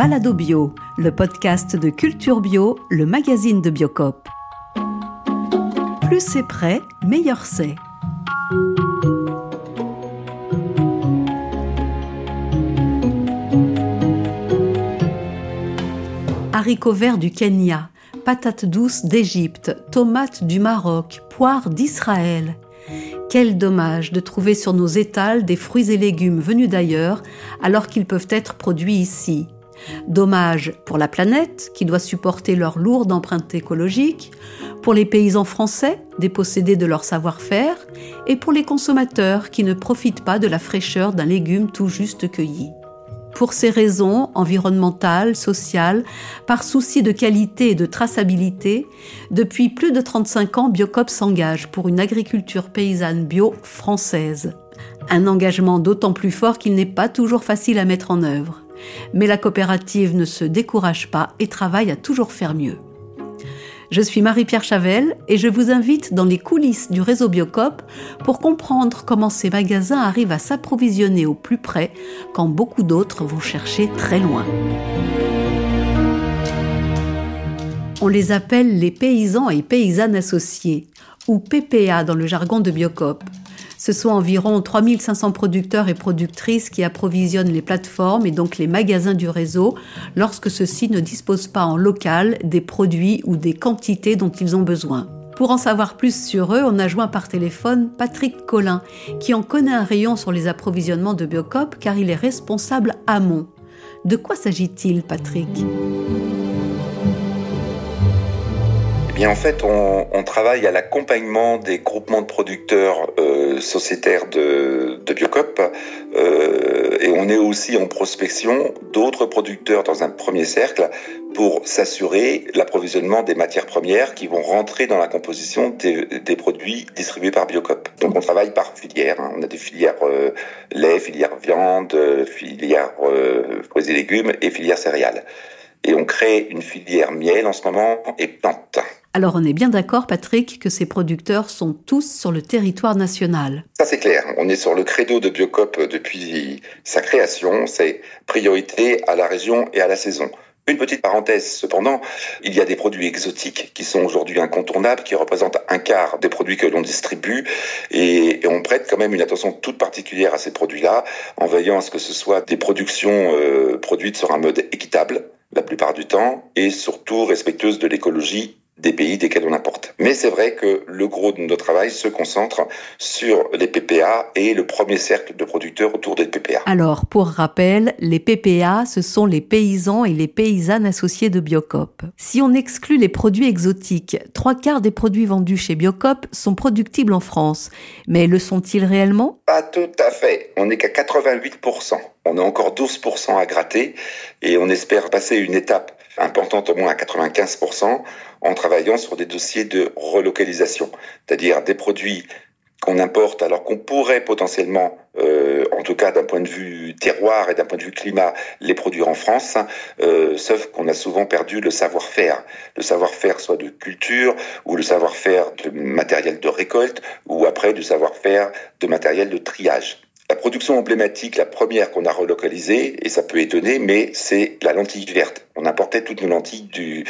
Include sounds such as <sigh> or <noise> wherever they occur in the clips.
Balado Bio, le podcast de Culture Bio, le magazine de Biocop. Plus c'est prêt, meilleur c'est. Haricots verts du Kenya, patates douces d'Égypte, tomates du Maroc, poires d'Israël. Quel dommage de trouver sur nos étals des fruits et légumes venus d'ailleurs alors qu'ils peuvent être produits ici. Dommage pour la planète qui doit supporter leur lourde empreinte écologique, pour les paysans français dépossédés de leur savoir-faire et pour les consommateurs qui ne profitent pas de la fraîcheur d'un légume tout juste cueilli. Pour ces raisons environnementales, sociales, par souci de qualité et de traçabilité, depuis plus de 35 ans, Biocop s'engage pour une agriculture paysanne bio française. Un engagement d'autant plus fort qu'il n'est pas toujours facile à mettre en œuvre. Mais la coopérative ne se décourage pas et travaille à toujours faire mieux. Je suis Marie-Pierre Chavel et je vous invite dans les coulisses du réseau Biocop pour comprendre comment ces magasins arrivent à s'approvisionner au plus près quand beaucoup d'autres vont chercher très loin. On les appelle les paysans et paysannes associés, ou PPA dans le jargon de Biocop. Ce sont environ 3500 producteurs et productrices qui approvisionnent les plateformes et donc les magasins du réseau lorsque ceux-ci ne disposent pas en local des produits ou des quantités dont ils ont besoin. Pour en savoir plus sur eux, on a joint par téléphone Patrick Collin, qui en connaît un rayon sur les approvisionnements de Biocop car il est responsable amont. De quoi s'agit-il, Patrick? En fait, on, travaille à l'accompagnement des groupements de producteurs euh, sociétaires de, Biocop euh, et on est aussi en prospection d'autres producteurs dans un premier cercle pour s'assurer l'approvisionnement des matières premières qui vont rentrer dans la composition des, produits distribués par Biocop. Donc on travaille par filière. Hein. On a des filières euh, lait, filière viande, filière fruits et légumes et filière céréales. Et on crée une filière miel en ce moment et plantes. Alors on est bien d'accord, Patrick, que ces producteurs sont tous sur le territoire national. Ça c'est clair. On est sur le credo de Biocop depuis sa création. C'est priorité à la région et à la saison. Une petite parenthèse, cependant, il y a des produits exotiques qui sont aujourd'hui incontournables, qui représentent un quart des produits que l'on distribue, et, on prête quand même une attention toute particulière à ces produits-là, en veillant à ce que ce soit des productions euh, produites sur un mode équitable, la plupart du temps, et surtout respectueuses de l'écologie des pays desquels on importe. Mais c'est vrai que le gros de notre travail se concentre sur les PPA et le premier cercle de producteurs autour des PPA. Alors, pour rappel, les PPA, ce sont les paysans et les paysannes associés de Biocop. Si on exclut les produits exotiques, trois quarts des produits vendus chez Biocop sont productibles en France. Mais le sont-ils réellement? Pas tout à fait. On n'est qu'à 88%. On a encore 12% à gratter et on espère passer une étape importante au moins à 95% en travaillant sur des dossiers de relocalisation, c'est-à-dire des produits qu'on importe alors qu'on pourrait potentiellement, euh, en tout cas d'un point de vue terroir et d'un point de vue climat, les produire en France, euh, sauf qu'on a souvent perdu le savoir-faire. Le savoir-faire soit de culture ou le savoir-faire de matériel de récolte ou après du savoir-faire de matériel de triage. La production emblématique, la première qu'on a relocalisée, et ça peut étonner, mais c'est la lentille verte. On importait toutes nos lentilles du,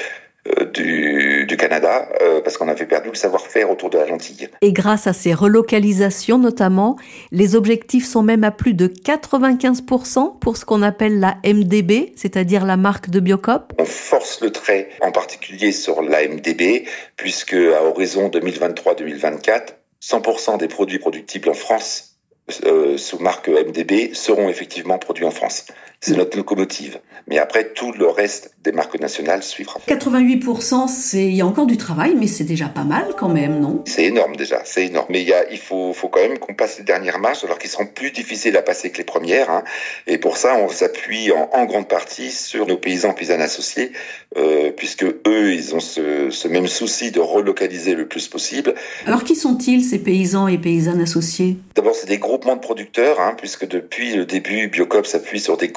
euh, du, du, Canada euh, parce qu'on avait perdu le savoir-faire autour de la lentille. Et grâce à ces relocalisations notamment, les objectifs sont même à plus de 95% pour ce qu'on appelle la MDB, c'est-à-dire la marque de Biocop. On force le trait en particulier sur la MDB puisque à horizon 2023-2024, 100% des produits productibles en France sous marque MDB seront effectivement produits en France. C'est notre locomotive. Mais après, tout le reste des marques nationales suivra. 88%, c'est il y a encore du travail, mais c'est déjà pas mal quand même, non? C'est énorme déjà, c'est énorme. Mais il, y a, il faut, faut quand même qu'on passe les dernières marches, alors qu'ils seront plus difficiles à passer que les premières. Hein. Et pour ça, on s'appuie en, en, grande partie sur nos paysans paysannes associés, euh, puisque eux, ils ont ce, ce même souci de relocaliser le plus possible. Alors qui sont-ils ces paysans et paysannes associés? D'abord, c'est des groupements de producteurs, hein, puisque depuis le début, Biocop s'appuie sur des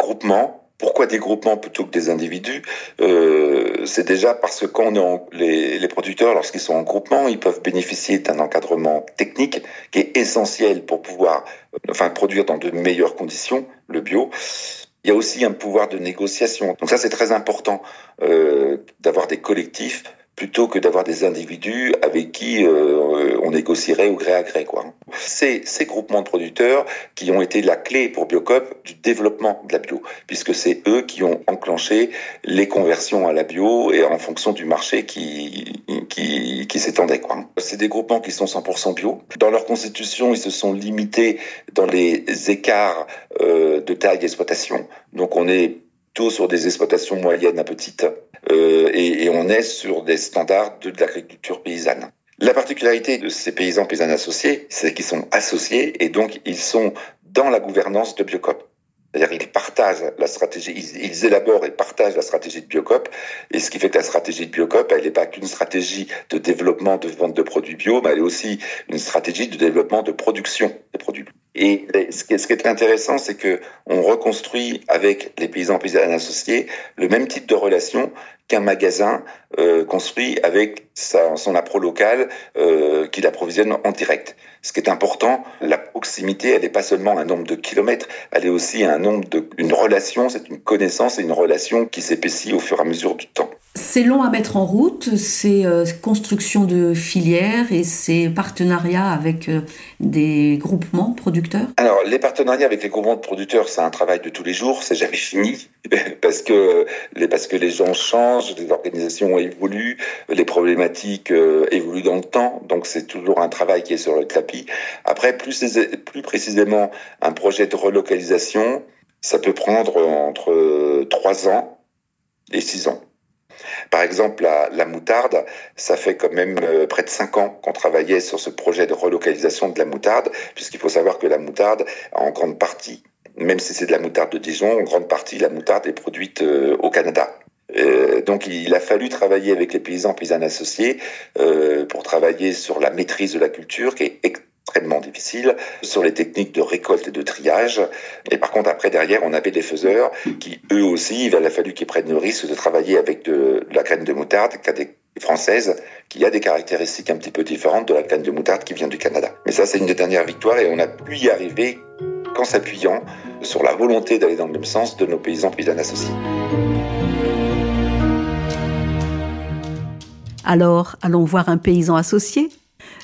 pourquoi des groupements plutôt que des individus euh, C'est déjà parce que quand on est en, les, les, producteurs, lorsqu'ils sont en groupement, ils peuvent bénéficier d'un encadrement technique qui est essentiel pour pouvoir, enfin, produire dans de meilleures conditions le bio. Il y a aussi un pouvoir de négociation. Donc ça, c'est très important euh, d'avoir des collectifs plutôt que d'avoir des individus avec qui euh, on négocierait au gré à gré. Quoi. C'est ces groupements de producteurs qui ont été la clé pour Biocop du développement de la bio, puisque c'est eux qui ont enclenché les conversions à la bio et en fonction du marché qui, qui, s'étendait. C'est des groupements qui sont 100% bio. Dans leur constitution, ils se sont limités dans les écarts euh, de taille d'exploitation. Donc on est plutôt sur des exploitations moyennes à petites euh, et, et, on est sur des standards de, de l'agriculture paysanne. La particularité de ces paysans paysannes associés, c'est qu'ils sont associés et donc ils sont dans la gouvernance de Biocop. C'est-à-dire qu'ils partagent la stratégie, ils, élaborent et partagent la stratégie de Biocop. Et ce qui fait que la stratégie de Biocop, elle n'est pas qu'une stratégie de développement de vente de produits bio, mais elle est aussi une stratégie de développement de production des produits. Et ce qui est, ce qui est intéressant, c'est que on reconstruit avec les paysans paysannes associés le même type de relation qu'un magasin euh, construit avec sa, son appro local euh, qu'il approvisionne en direct. Ce qui est important, la proximité, elle n'est pas seulement un nombre de kilomètres, elle est aussi un nombre de, une relation, c'est une connaissance et une relation qui s'épaissit au fur et à mesure du temps. C'est long à mettre en route, ces euh, constructions de filières et ces partenariats avec euh, des groupements producteurs Alors, les partenariats avec les groupements de producteurs, c'est un travail de tous les jours, c'est jamais fini, <laughs> parce que, les, parce que les gens changent, les organisations évoluent, les problématiques euh, évoluent dans le temps, donc c'est toujours un travail qui est sur le tapis. Après, plus, précisément, un projet de relocalisation, ça peut prendre entre 3 ans et 6 ans. Par exemple, la, la, moutarde, ça fait quand même euh, près de cinq ans qu'on travaillait sur ce projet de relocalisation de la moutarde, puisqu'il faut savoir que la moutarde, en grande partie, même si c'est de la moutarde de Dijon, en grande partie, la moutarde est produite euh, au Canada. Euh, donc il a fallu travailler avec les paysans paysannes associés euh, pour travailler sur la maîtrise de la culture qui est extrêmement difficile sur les techniques de récolte et de triage. Et par contre, après, derrière, on avait des faiseurs qui, eux aussi, il a fallu qu'ils prennent le risque de travailler avec de, la graine de moutarde française qui a des caractéristiques un petit peu différentes de la graine de moutarde qui vient du Canada. Mais ça, c'est une des dernières victoires et on a pu y arriver qu'en s'appuyant sur la volonté d'aller dans le même sens de nos paysans paysannes associés. Alors, allons voir un paysan associé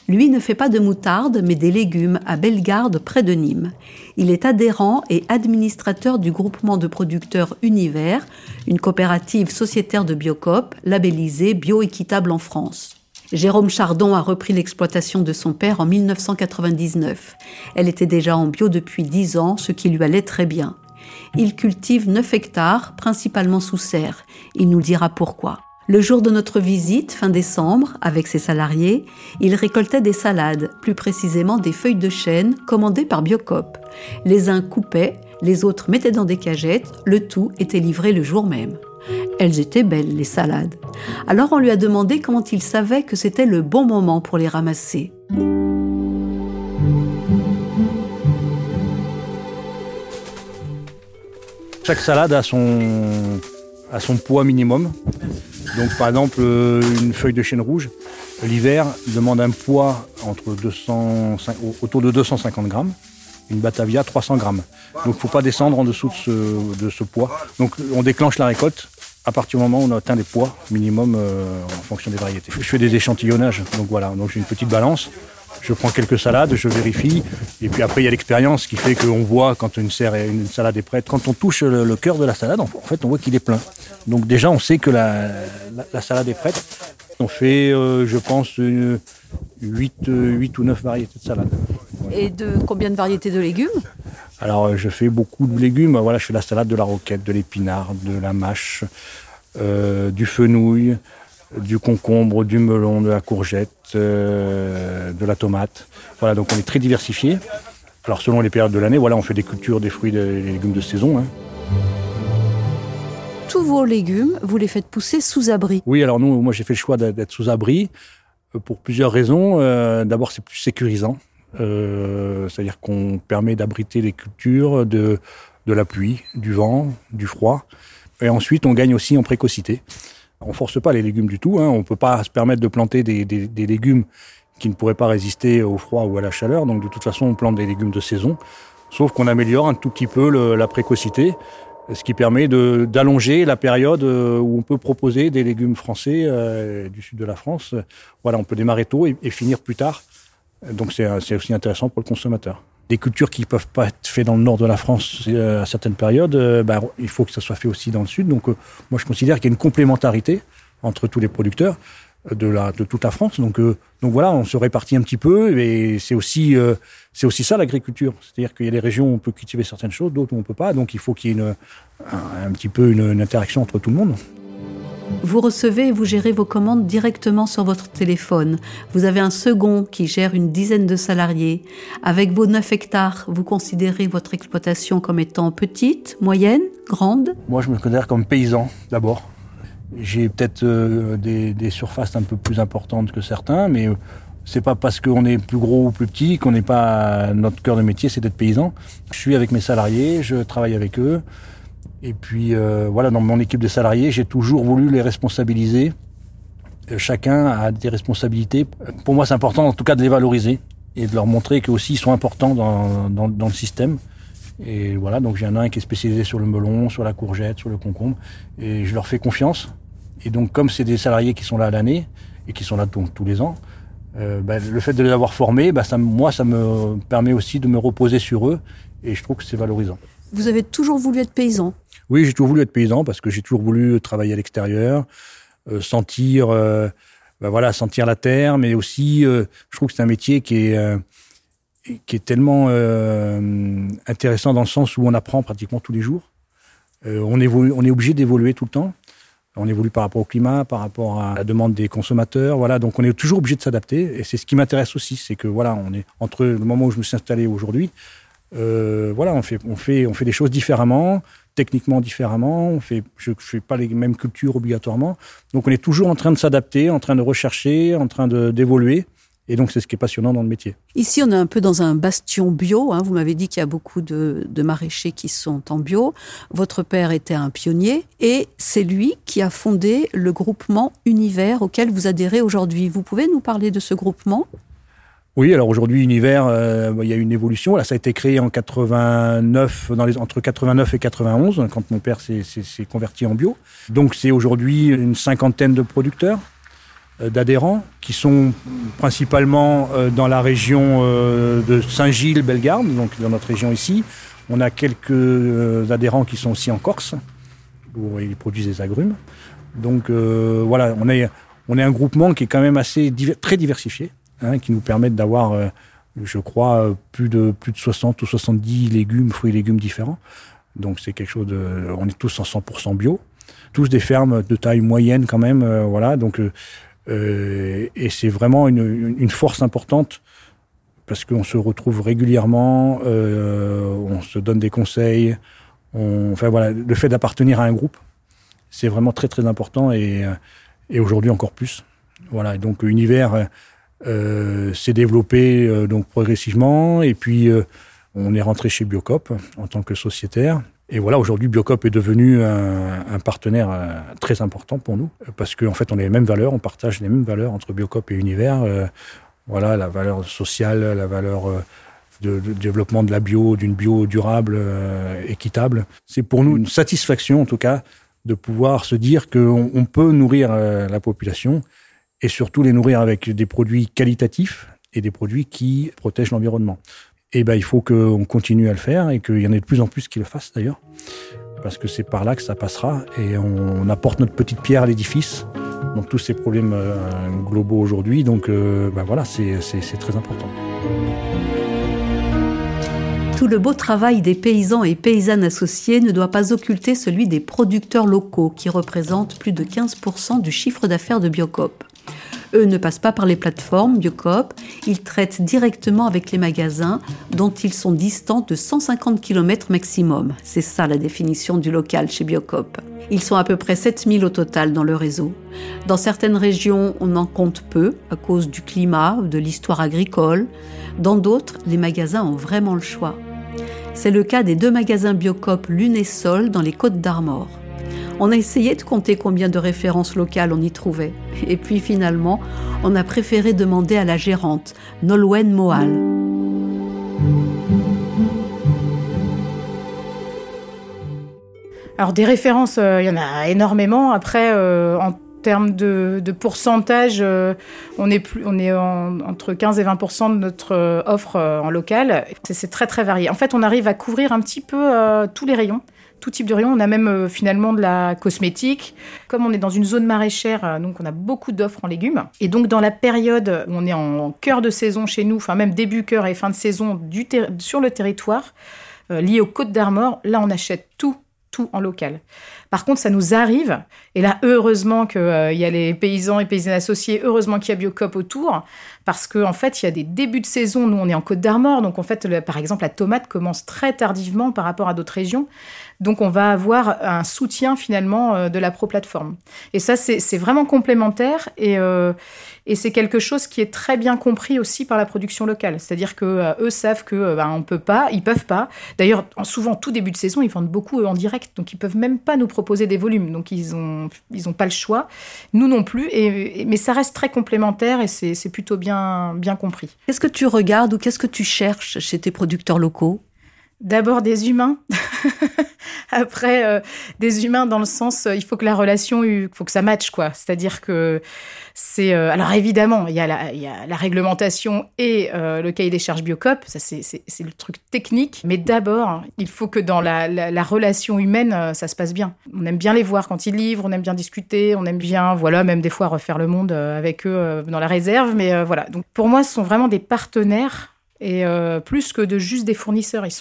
lui ne fait pas de moutarde, mais des légumes à Bellegarde, près de Nîmes. Il est adhérent et administrateur du groupement de producteurs Univers, une coopérative sociétaire de Biocop, labellisée bioéquitable en France. Jérôme Chardon a repris l'exploitation de son père en 1999. Elle était déjà en bio depuis 10 ans, ce qui lui allait très bien. Il cultive 9 hectares, principalement sous serre. Il nous dira pourquoi. Le jour de notre visite, fin décembre, avec ses salariés, il récoltait des salades, plus précisément des feuilles de chêne commandées par Biocop. Les uns coupaient, les autres mettaient dans des cagettes, le tout était livré le jour même. Elles étaient belles, les salades. Alors on lui a demandé comment il savait que c'était le bon moment pour les ramasser. Chaque salade a son, a son poids minimum. Donc par exemple, euh, une feuille de chêne rouge, l'hiver, demande un poids entre 200, autour de 250 grammes. Une Batavia, 300 grammes. Donc il ne faut pas descendre en dessous de ce, poids. Donc on déclenche la récolte à partir du moment où on atteint des poids minimum euh, en fonction des variétés. Je fais des échantillonnages, donc voilà, j'ai une petite balance je prends quelques salades, je vérifie, et puis après il y a l'expérience qui fait qu'on voit quand une, serre une salade est prête. Quand on touche le, le cœur de la salade, en fait on voit qu'il est plein. Donc déjà on sait que la, la, la salade est prête. On fait, euh, je pense, une, 8, 8 ou 9 variétés de salade. Et de combien de variétés de légumes? Alors euh, je fais beaucoup de légumes. Voilà, je fais la salade de la roquette, de l'épinard, de la mâche, euh, du fenouil, du concombre, du melon, de la courgette, euh, de la tomate. Voilà, donc on est très diversifié. Alors selon les périodes de l'année, voilà, on fait des cultures, des fruits, des légumes de saison. Hein. Tous vos légumes, vous les faites pousser sous abri Oui, alors nous, moi j'ai fait le choix d'être sous abri euh, pour plusieurs raisons. Euh, D'abord, c'est plus sécurisant. Euh, C'est-à-dire qu'on permet d'abriter les cultures de, de la pluie, du vent, du froid. Et ensuite, on gagne aussi en précocité. On force pas les légumes du tout. Hein. On peut pas se permettre de planter des, des, légumes qui ne pourraient pas résister au froid ou à la chaleur. Donc de toute façon, on plante des légumes de saison. Sauf qu'on améliore un tout petit peu la précocité. ce qui permet d'allonger la période où on peut proposer des légumes français du sud de la France. Voilà, on peut démarrer tôt et, et finir plus tard. Donc c'est aussi intéressant pour le consommateur des cultures qui peuvent pas être faites dans le nord de la France euh, à certaines périodes, euh, bah, il faut que ça soit fait aussi dans le sud. Donc, euh, moi, je considère qu'il y a une complémentarité entre tous les producteurs de, la, de toute la France. Donc, donc voilà, on se répartit un petit peu, et c'est aussi, c'est aussi ça l'agriculture. C'est-à-dire qu'il y a des régions où on peut cultiver certaines choses, d'autres où on peut pas. Donc, il faut qu'il y ait une, un, un, petit peu une, une interaction entre tout le monde. Vous recevez et vous gérez vos commandes directement sur votre téléphone. Vous avez un second qui gère une dizaine de salariés. Avec vos 9 hectares, vous considérez votre exploitation comme étant petite, moyenne, grande? Moi, je me considère comme paysan d'abord. J'ai peut-être euh, des, des, surfaces un peu plus importantes que certains, mais euh, c'est pas parce qu'on est plus gros ou plus petit qu'on n'est pas notre cœur de métier, c'est d'être paysan. Je suis avec mes salariés, je travaille avec eux. Et puis euh, voilà, dans mon équipe de salariés, j'ai toujours voulu les responsabiliser. Euh, chacun a des responsabilités. Pour moi, c'est important en tout cas de les valoriser et de leur montrer qu'eux aussi ils sont importants dans, dans, dans le système. Et voilà, donc j'ai un qui est spécialisé sur le melon, sur la courgette, sur le concombre, et je leur fais confiance. Et donc comme c'est des salariés qui sont là à l'année et qui sont là donc, tous les ans, euh, bah, le fait de les avoir formés, bah, ça, moi, ça me permet aussi de me reposer sur eux, et je trouve que c'est valorisant. Vous avez toujours voulu être paysan oui, j'ai toujours voulu être paysan parce que j'ai toujours voulu travailler à l'extérieur, euh, sentir, euh, ben voilà, sentir la terre, mais aussi, euh, je trouve que c'est un métier qui est euh, qui est tellement euh, intéressant dans le sens où on apprend pratiquement tous les jours. on évolue, on est obligé d'évoluer tout le temps. On évolue par rapport au climat, par rapport à la demande des consommateurs, voilà. Donc on est toujours obligé de s'adapter, et c'est ce qui m'intéresse aussi, c'est que voilà, on est entre le moment où je me suis installé aujourd'hui, euh, voilà, on fait, on fait, on fait des choses différemment techniquement différemment. On fait, je ne fais pas les mêmes cultures obligatoirement. Donc on est toujours en train de s'adapter, en train de rechercher, en train d'évoluer. Et donc, c'est ce qui est passionnant dans le métier. Ici, on est un peu dans un bastion bio. Hein. Vous m'avez dit qu'il y a beaucoup de, de, maraîchers qui sont en bio. Votre père était un pionnier et c'est lui qui a fondé le groupement Univers auquel vous adhérez aujourd'hui. Vous pouvez nous parler de ce groupement? Oui, alors aujourd'hui, Univers, euh, il y a une évolution. Là, ça a été créé en 89, dans les, entre 89 et 91, quand mon père s'est converti en bio. Donc, c'est aujourd'hui une cinquantaine de producteurs, euh, d'adhérents, qui sont principalement euh, dans la région euh, de Saint-Gilles, Bellegarde, donc dans notre région ici. On a quelques euh, adhérents qui sont aussi en Corse, où ils produisent des agrumes. Donc, euh, voilà, on est, on est un groupement qui est quand même assez très diversifié hein, qui nous permettent d'avoir, euh, je crois, plus de, plus de 60 ou 70 légumes, fruits et légumes différents. Donc c'est quelque chose de... On est tous en 100% bio. Tous des fermes de taille moyenne quand même. Euh, voilà, donc... Euh, et c'est vraiment une, une, force importante parce qu'on se retrouve régulièrement, euh, on se donne des conseils. On, enfin voilà, le fait d'appartenir à un groupe, c'est vraiment très très important et, et aujourd'hui encore plus. Voilà, donc univers euh, s'est développé euh, donc progressivement et puis euh, on est rentré chez Biocop en tant que sociétaire. Et voilà, aujourd'hui, Biocop est devenu un, un partenaire euh, très important pour nous parce qu'en en fait, on a les mêmes valeurs, on partage les mêmes valeurs entre Biocop et Univers. Euh, voilà, la valeur sociale, la valeur de, de développement de la bio, d'une bio durable, euh, équitable. C'est pour nous une satisfaction, en tout cas, de pouvoir se dire qu'on on peut nourrir euh, la population et surtout les nourrir avec des produits qualitatifs et des produits qui protègent l'environnement. Et ben, il faut qu'on continue à le faire et qu'il y en ait de plus en plus qui le fassent d'ailleurs, parce que c'est par là que ça passera et on, on apporte notre petite pierre à l'édifice dans tous ces problèmes euh, globaux aujourd'hui. Donc, euh, ben voilà, c'est très important. Tout le beau travail des paysans et paysannes associés ne doit pas occulter celui des producteurs locaux qui représentent plus de 15% du chiffre d'affaires de Biocop. Eux ne passent pas par les plateformes Biocop, ils traitent directement avec les magasins dont ils sont distants de 150 km maximum. C'est ça la définition du local chez Biocop. Ils sont à peu près 7000 au total dans le réseau. Dans certaines régions, on en compte peu à cause du climat ou de l'histoire agricole. Dans d'autres, les magasins ont vraiment le choix. C'est le cas des deux magasins Biocop Lune et Sol dans les Côtes d'Armor. On a essayé de compter combien de références locales on y trouvait. Et puis finalement, on a préféré demander à la gérante, Nolwenn Mohal. Alors des références, il y en a énormément. Après, en termes de, pourcentage, on est, plus, on est entre 15 et 20% de notre offre en local. C'est très très varié. En fait, on arrive à couvrir un petit peu tous les rayons tout type de rayon. On a même euh, finalement de la cosmétique. Comme on est dans une zone maraîchère, euh, donc on a beaucoup d'offres en légumes. Et donc dans la période où on est en cœur de saison chez nous, enfin même début cœur et fin de saison sur le territoire, euh, lié aux Côtes d'Armor, là on achète tout, tout en local. Par contre, ça nous arrive, et là, heureusement qu'il y a les paysans et paysannes associés, heureusement qu'il y a Biocop autour, parce qu'en en fait, il y a des débuts de saison. Nous, on est en Côte d'Armor, donc en fait, par exemple, la tomate commence très tardivement par rapport à d'autres régions. Donc, on va avoir un soutien finalement euh, de la pro-plateforme. Et ça, c'est vraiment complémentaire et, euh, et c'est quelque chose qui est très bien compris aussi par la production locale. C'est-à-dire que euh, eux savent que ben, on peut pas, ils peuvent pas. D'ailleurs, souvent, tout début de saison, ils vendent beaucoup en direct, donc ils peuvent même pas nous proposer des volumes. Donc, ils ont, ils ont pas le choix. Nous non plus. Et, mais ça reste très complémentaire et c'est plutôt bien, bien compris. Qu'est-ce que tu regardes ou qu'est-ce que tu cherches chez tes producteurs locaux? D'abord des humains. <laughs> <laughs> Après, euh, des humains dans le sens, euh, il faut que la relation, il faut que ça matche, quoi. C'est-à-dire que c'est... Euh, alors évidemment, il y, a la, réglementation et le cahier des charges Biocop, ça c'est le truc technique. Mais d'abord, il faut que dans la, la, relation humaine, ça se passe bien. On aime bien les voir quand ils livrent, on aime bien discuter, on aime bien, voilà, même des fois refaire le monde avec eux dans la réserve. Mais voilà, donc pour moi, ce sont vraiment des partenaires et euh, plus que de juste des fournisseurs, ils,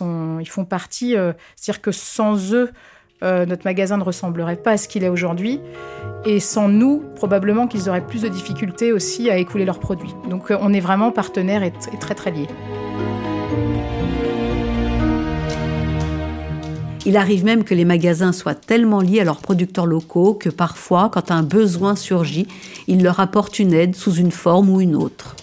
font partie, euh, c'est-à-dire que sans eux, euh, notre magasin ne ressemblerait pas à ce qu'il est aujourd'hui. Et sans nous, probablement qu'ils auraient plus de difficultés aussi à écouler leurs produits. Donc on est vraiment partenaires et, et très très liés. Il arrive même que les magasins soient tellement liés à leurs producteurs locaux que parfois, quand un besoin surgit, ils leur apportent une aide sous une forme ou une autre.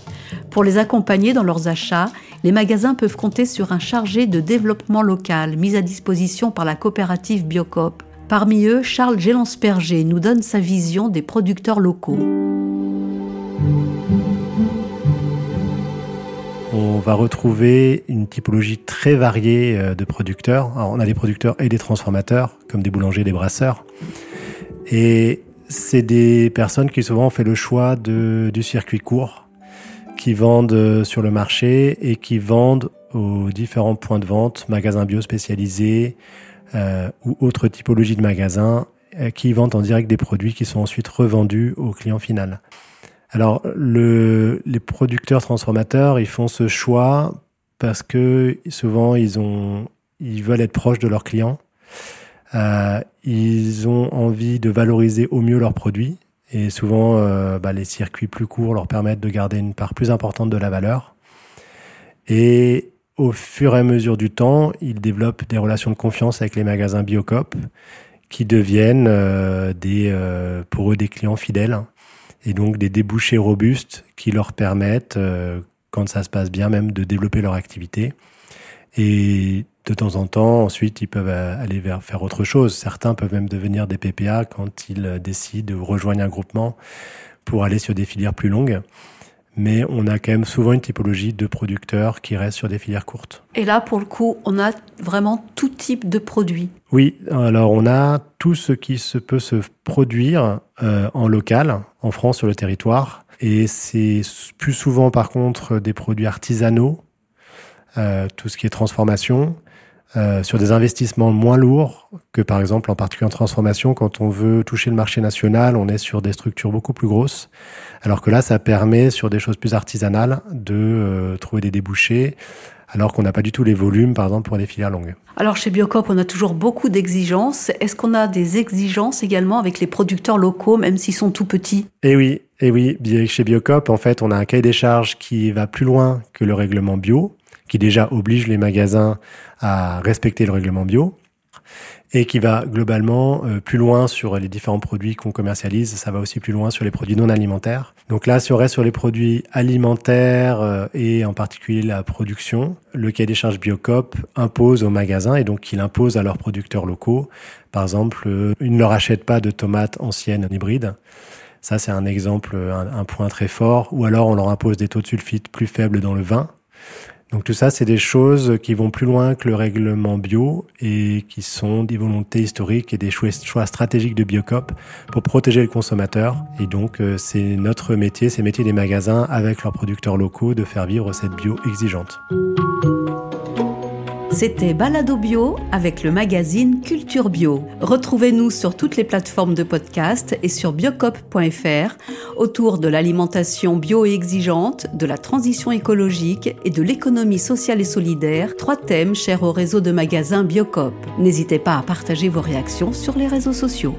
Pour les accompagner dans leurs achats, les magasins peuvent compter sur un chargé de développement local mis à disposition par la coopérative Biocop. Parmi eux, Charles Gélansperger nous donne sa vision des producteurs locaux. On va retrouver une typologie très variée euh, de producteurs. on a des producteurs et des transformateurs, comme des boulangers, des brasseurs. Et c'est des personnes qui souvent ont fait le choix du circuit court, vendent euh, sur le marché et qui vendent aux différents points de vente, magasins bio spécialisés euh, ou autres typologies de magasins euh, qui vendent en direct des produits qui sont ensuite revendus au client final. Alors le, les producteurs transformateurs, ils font ce choix parce que souvent ils ont, ils veulent être proches de leurs clients. Ils ont envie de valoriser au mieux leurs produits et souvent, euh, bah, les circuits plus courts leur permettent de garder une part plus importante de la valeur. Et au fur et à mesure du temps, ils développent des relations de confiance avec les magasins Biocop qui deviennent euh, des, euh, pour eux des clients fidèles et donc des débouchés robustes qui leur permettent, quand ça se passe bien même, de développer leur activité. Et de temps en temps, ensuite, ils peuvent euh, aller vers faire autre chose. Certains peuvent même devenir des PPA quand ils euh, décident de rejoindre un groupement pour aller sur des filières plus longues. Mais on a quand même souvent une typologie de producteurs qui restent sur des filières courtes. Et là, pour le coup, on a vraiment tout type de produits. Oui, alors on a tout ce qui se peut se produire euh, en local, en France, sur le territoire. Et c'est plus souvent, par contre, des produits artisanaux, euh, tout ce qui est transformation, euh, sur des investissements moins lourds que par exemple en particulier en transformation. Quand on veut toucher le marché national on est sur des structures beaucoup plus grosses. Alors que là ça permet sur des choses plus artisanales de euh, trouver des débouchés alors qu'on n'a pas du tout les volumes par exemple pour des filières longues. Alors chez Biocop on a toujours beaucoup d'exigences. Est-ce qu'on a des exigences également avec les producteurs locaux même s'ils sont tout petits? Eh oui, eh oui, chez Biocop en fait on a un cahier des charges qui va plus loin que le règlement bio qui déjà oblige les magasins à respecter le règlement bio et qui va globalement euh, plus loin sur les différents produits qu'on commercialise. Ça va aussi plus loin sur les produits non alimentaires. Donc là, si on reste sur les produits alimentaires euh, et en particulier la production, le cahier des charges Biocop impose aux magasins et donc il impose à leurs producteurs locaux. Par exemple, euh, ils ne leur achètent pas de tomates anciennes hybrides. Ça, c'est un exemple, un, un point très fort. Ou alors, on leur impose des taux de sulfite plus faibles dans le vin Donc tout ça, c'est des choses qui vont plus loin que le règlement bio et qui sont des volontés historiques et des choix, stratégiques de Biocop pour protéger le consommateur. Et donc euh, c'est notre métier, c'est le métier des magasins avec leurs producteurs locaux de faire vivre cette bio exigeante. C'était Balado Bio avec le magazine Culture Bio. Retrouvez-nous sur toutes les plateformes de podcast et sur biocop.fr autour de l'alimentation bio et exigeante, de la transition écologique et de l'économie sociale et solidaire, trois thèmes chers au réseau de magasins Biocop. N'hésitez pas à partager vos réactions sur les réseaux sociaux.